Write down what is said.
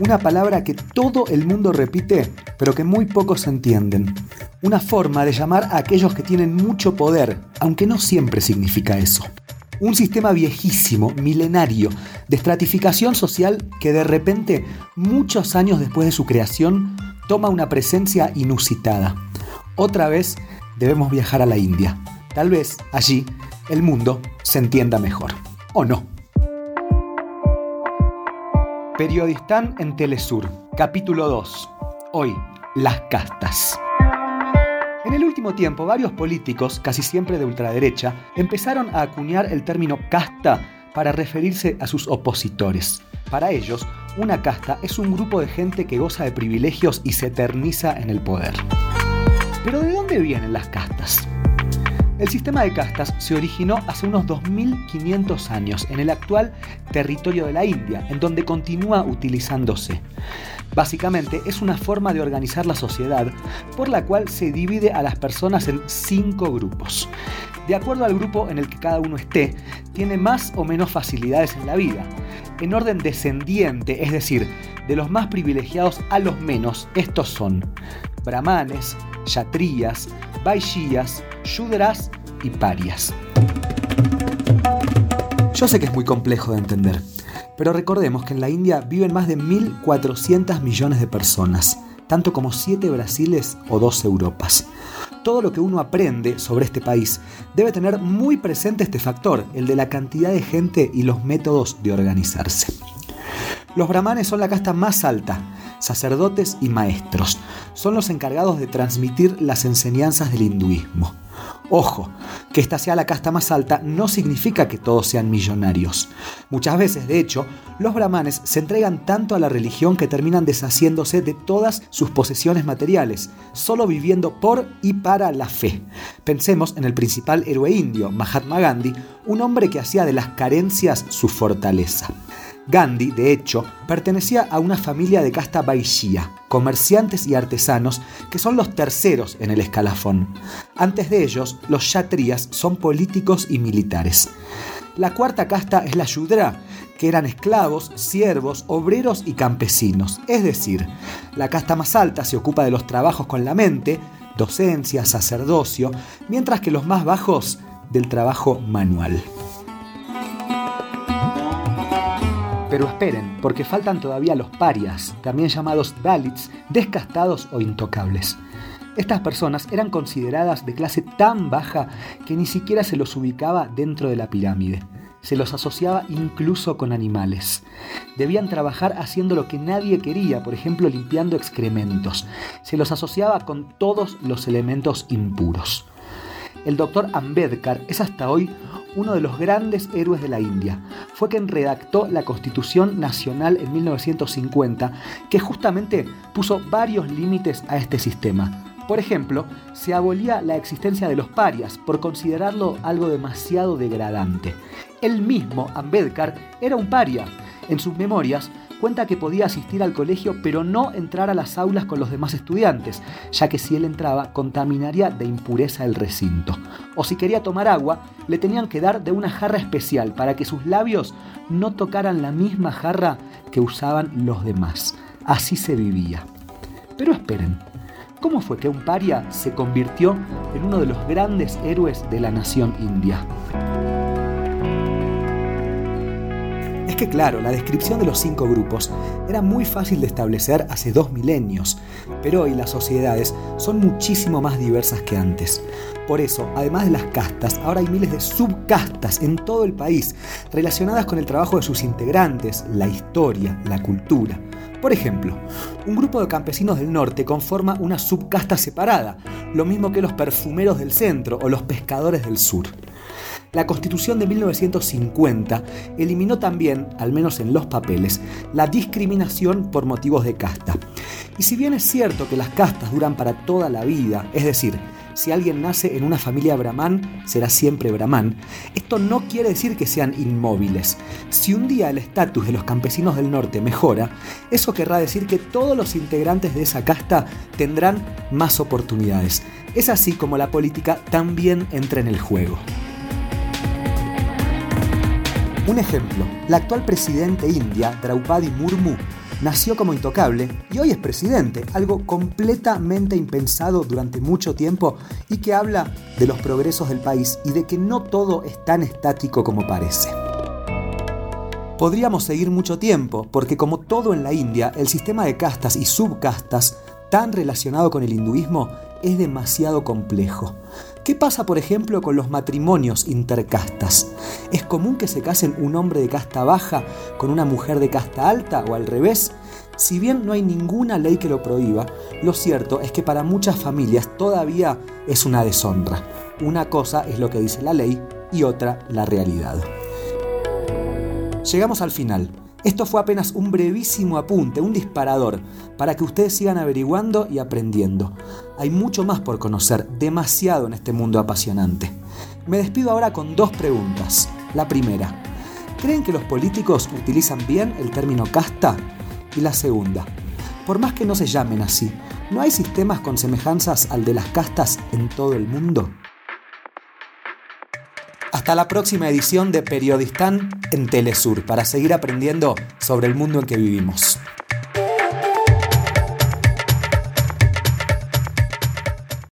Una palabra que todo el mundo repite, pero que muy pocos entienden. Una forma de llamar a aquellos que tienen mucho poder, aunque no siempre significa eso. Un sistema viejísimo, milenario, de estratificación social que de repente, muchos años después de su creación, toma una presencia inusitada. Otra vez debemos viajar a la India. Tal vez allí el mundo se entienda mejor. ¿O no? Periodistán en Telesur, capítulo 2. Hoy, las castas. En el último tiempo, varios políticos, casi siempre de ultraderecha, empezaron a acuñar el término casta para referirse a sus opositores. Para ellos, una casta es un grupo de gente que goza de privilegios y se eterniza en el poder. Pero ¿de dónde vienen las castas? El sistema de castas se originó hace unos 2500 años en el actual territorio de la India, en donde continúa utilizándose. Básicamente es una forma de organizar la sociedad por la cual se divide a las personas en cinco grupos. De acuerdo al grupo en el que cada uno esté, tiene más o menos facilidades en la vida. En orden descendiente, es decir, de los más privilegiados a los menos, estos son brahmanes, yatrías, vaishyas, Shudras y Parias. Yo sé que es muy complejo de entender, pero recordemos que en la India viven más de 1.400 millones de personas, tanto como 7 Brasiles o 2 Europas. Todo lo que uno aprende sobre este país debe tener muy presente este factor, el de la cantidad de gente y los métodos de organizarse. Los brahmanes son la casta más alta, sacerdotes y maestros. Son los encargados de transmitir las enseñanzas del hinduismo. Ojo, que esta sea la casta más alta no significa que todos sean millonarios. Muchas veces, de hecho, los brahmanes se entregan tanto a la religión que terminan deshaciéndose de todas sus posesiones materiales, solo viviendo por y para la fe. Pensemos en el principal héroe indio, Mahatma Gandhi, un hombre que hacía de las carencias su fortaleza. Gandhi, de hecho, pertenecía a una familia de casta Vaishya, comerciantes y artesanos que son los terceros en el escalafón. Antes de ellos, los Kshatriyas son políticos y militares. La cuarta casta es la Yudra, que eran esclavos, siervos, obreros y campesinos. Es decir, la casta más alta se ocupa de los trabajos con la mente, docencia, sacerdocio, mientras que los más bajos del trabajo manual. Pero esperen, porque faltan todavía los parias, también llamados Dalits, descastados o intocables. Estas personas eran consideradas de clase tan baja que ni siquiera se los ubicaba dentro de la pirámide. Se los asociaba incluso con animales. Debían trabajar haciendo lo que nadie quería, por ejemplo limpiando excrementos. Se los asociaba con todos los elementos impuros. El doctor Ambedkar es hasta hoy uno de los grandes héroes de la India. Fue quien redactó la Constitución Nacional en 1950, que justamente puso varios límites a este sistema. Por ejemplo, se abolía la existencia de los parias por considerarlo algo demasiado degradante. Él mismo, Ambedkar, era un paria. En sus memorias cuenta que podía asistir al colegio pero no entrar a las aulas con los demás estudiantes, ya que si él entraba contaminaría de impureza el recinto. O si quería tomar agua, le tenían que dar de una jarra especial para que sus labios no tocaran la misma jarra que usaban los demás. Así se vivía. Pero esperen, ¿cómo fue que un paria se convirtió en uno de los grandes héroes de la nación india? Es que claro, la descripción de los cinco grupos era muy fácil de establecer hace dos milenios, pero hoy las sociedades son muchísimo más diversas que antes. Por eso, además de las castas, ahora hay miles de subcastas en todo el país relacionadas con el trabajo de sus integrantes, la historia, la cultura. Por ejemplo, un grupo de campesinos del norte conforma una subcasta separada, lo mismo que los perfumeros del centro o los pescadores del sur. La Constitución de 1950 eliminó también, al menos en los papeles, la discriminación por motivos de casta. Y si bien es cierto que las castas duran para toda la vida, es decir, si alguien nace en una familia brahman, será siempre brahman, esto no quiere decir que sean inmóviles. Si un día el estatus de los campesinos del norte mejora, eso querrá decir que todos los integrantes de esa casta tendrán más oportunidades. Es así como la política también entra en el juego. Un ejemplo, la actual presidente india, Draupadi Murmu, nació como intocable y hoy es presidente, algo completamente impensado durante mucho tiempo y que habla de los progresos del país y de que no todo es tan estático como parece. Podríamos seguir mucho tiempo, porque como todo en la India, el sistema de castas y subcastas, tan relacionado con el hinduismo, es demasiado complejo. ¿Qué pasa, por ejemplo, con los matrimonios intercastas? ¿Es común que se casen un hombre de casta baja con una mujer de casta alta o al revés? Si bien no hay ninguna ley que lo prohíba, lo cierto es que para muchas familias todavía es una deshonra. Una cosa es lo que dice la ley y otra la realidad. Llegamos al final. Esto fue apenas un brevísimo apunte, un disparador, para que ustedes sigan averiguando y aprendiendo. Hay mucho más por conocer, demasiado en este mundo apasionante. Me despido ahora con dos preguntas. La primera, ¿creen que los políticos utilizan bien el término casta? Y la segunda, por más que no se llamen así, ¿no hay sistemas con semejanzas al de las castas en todo el mundo? Hasta la próxima edición de Periodistán en Telesur para seguir aprendiendo sobre el mundo en que vivimos.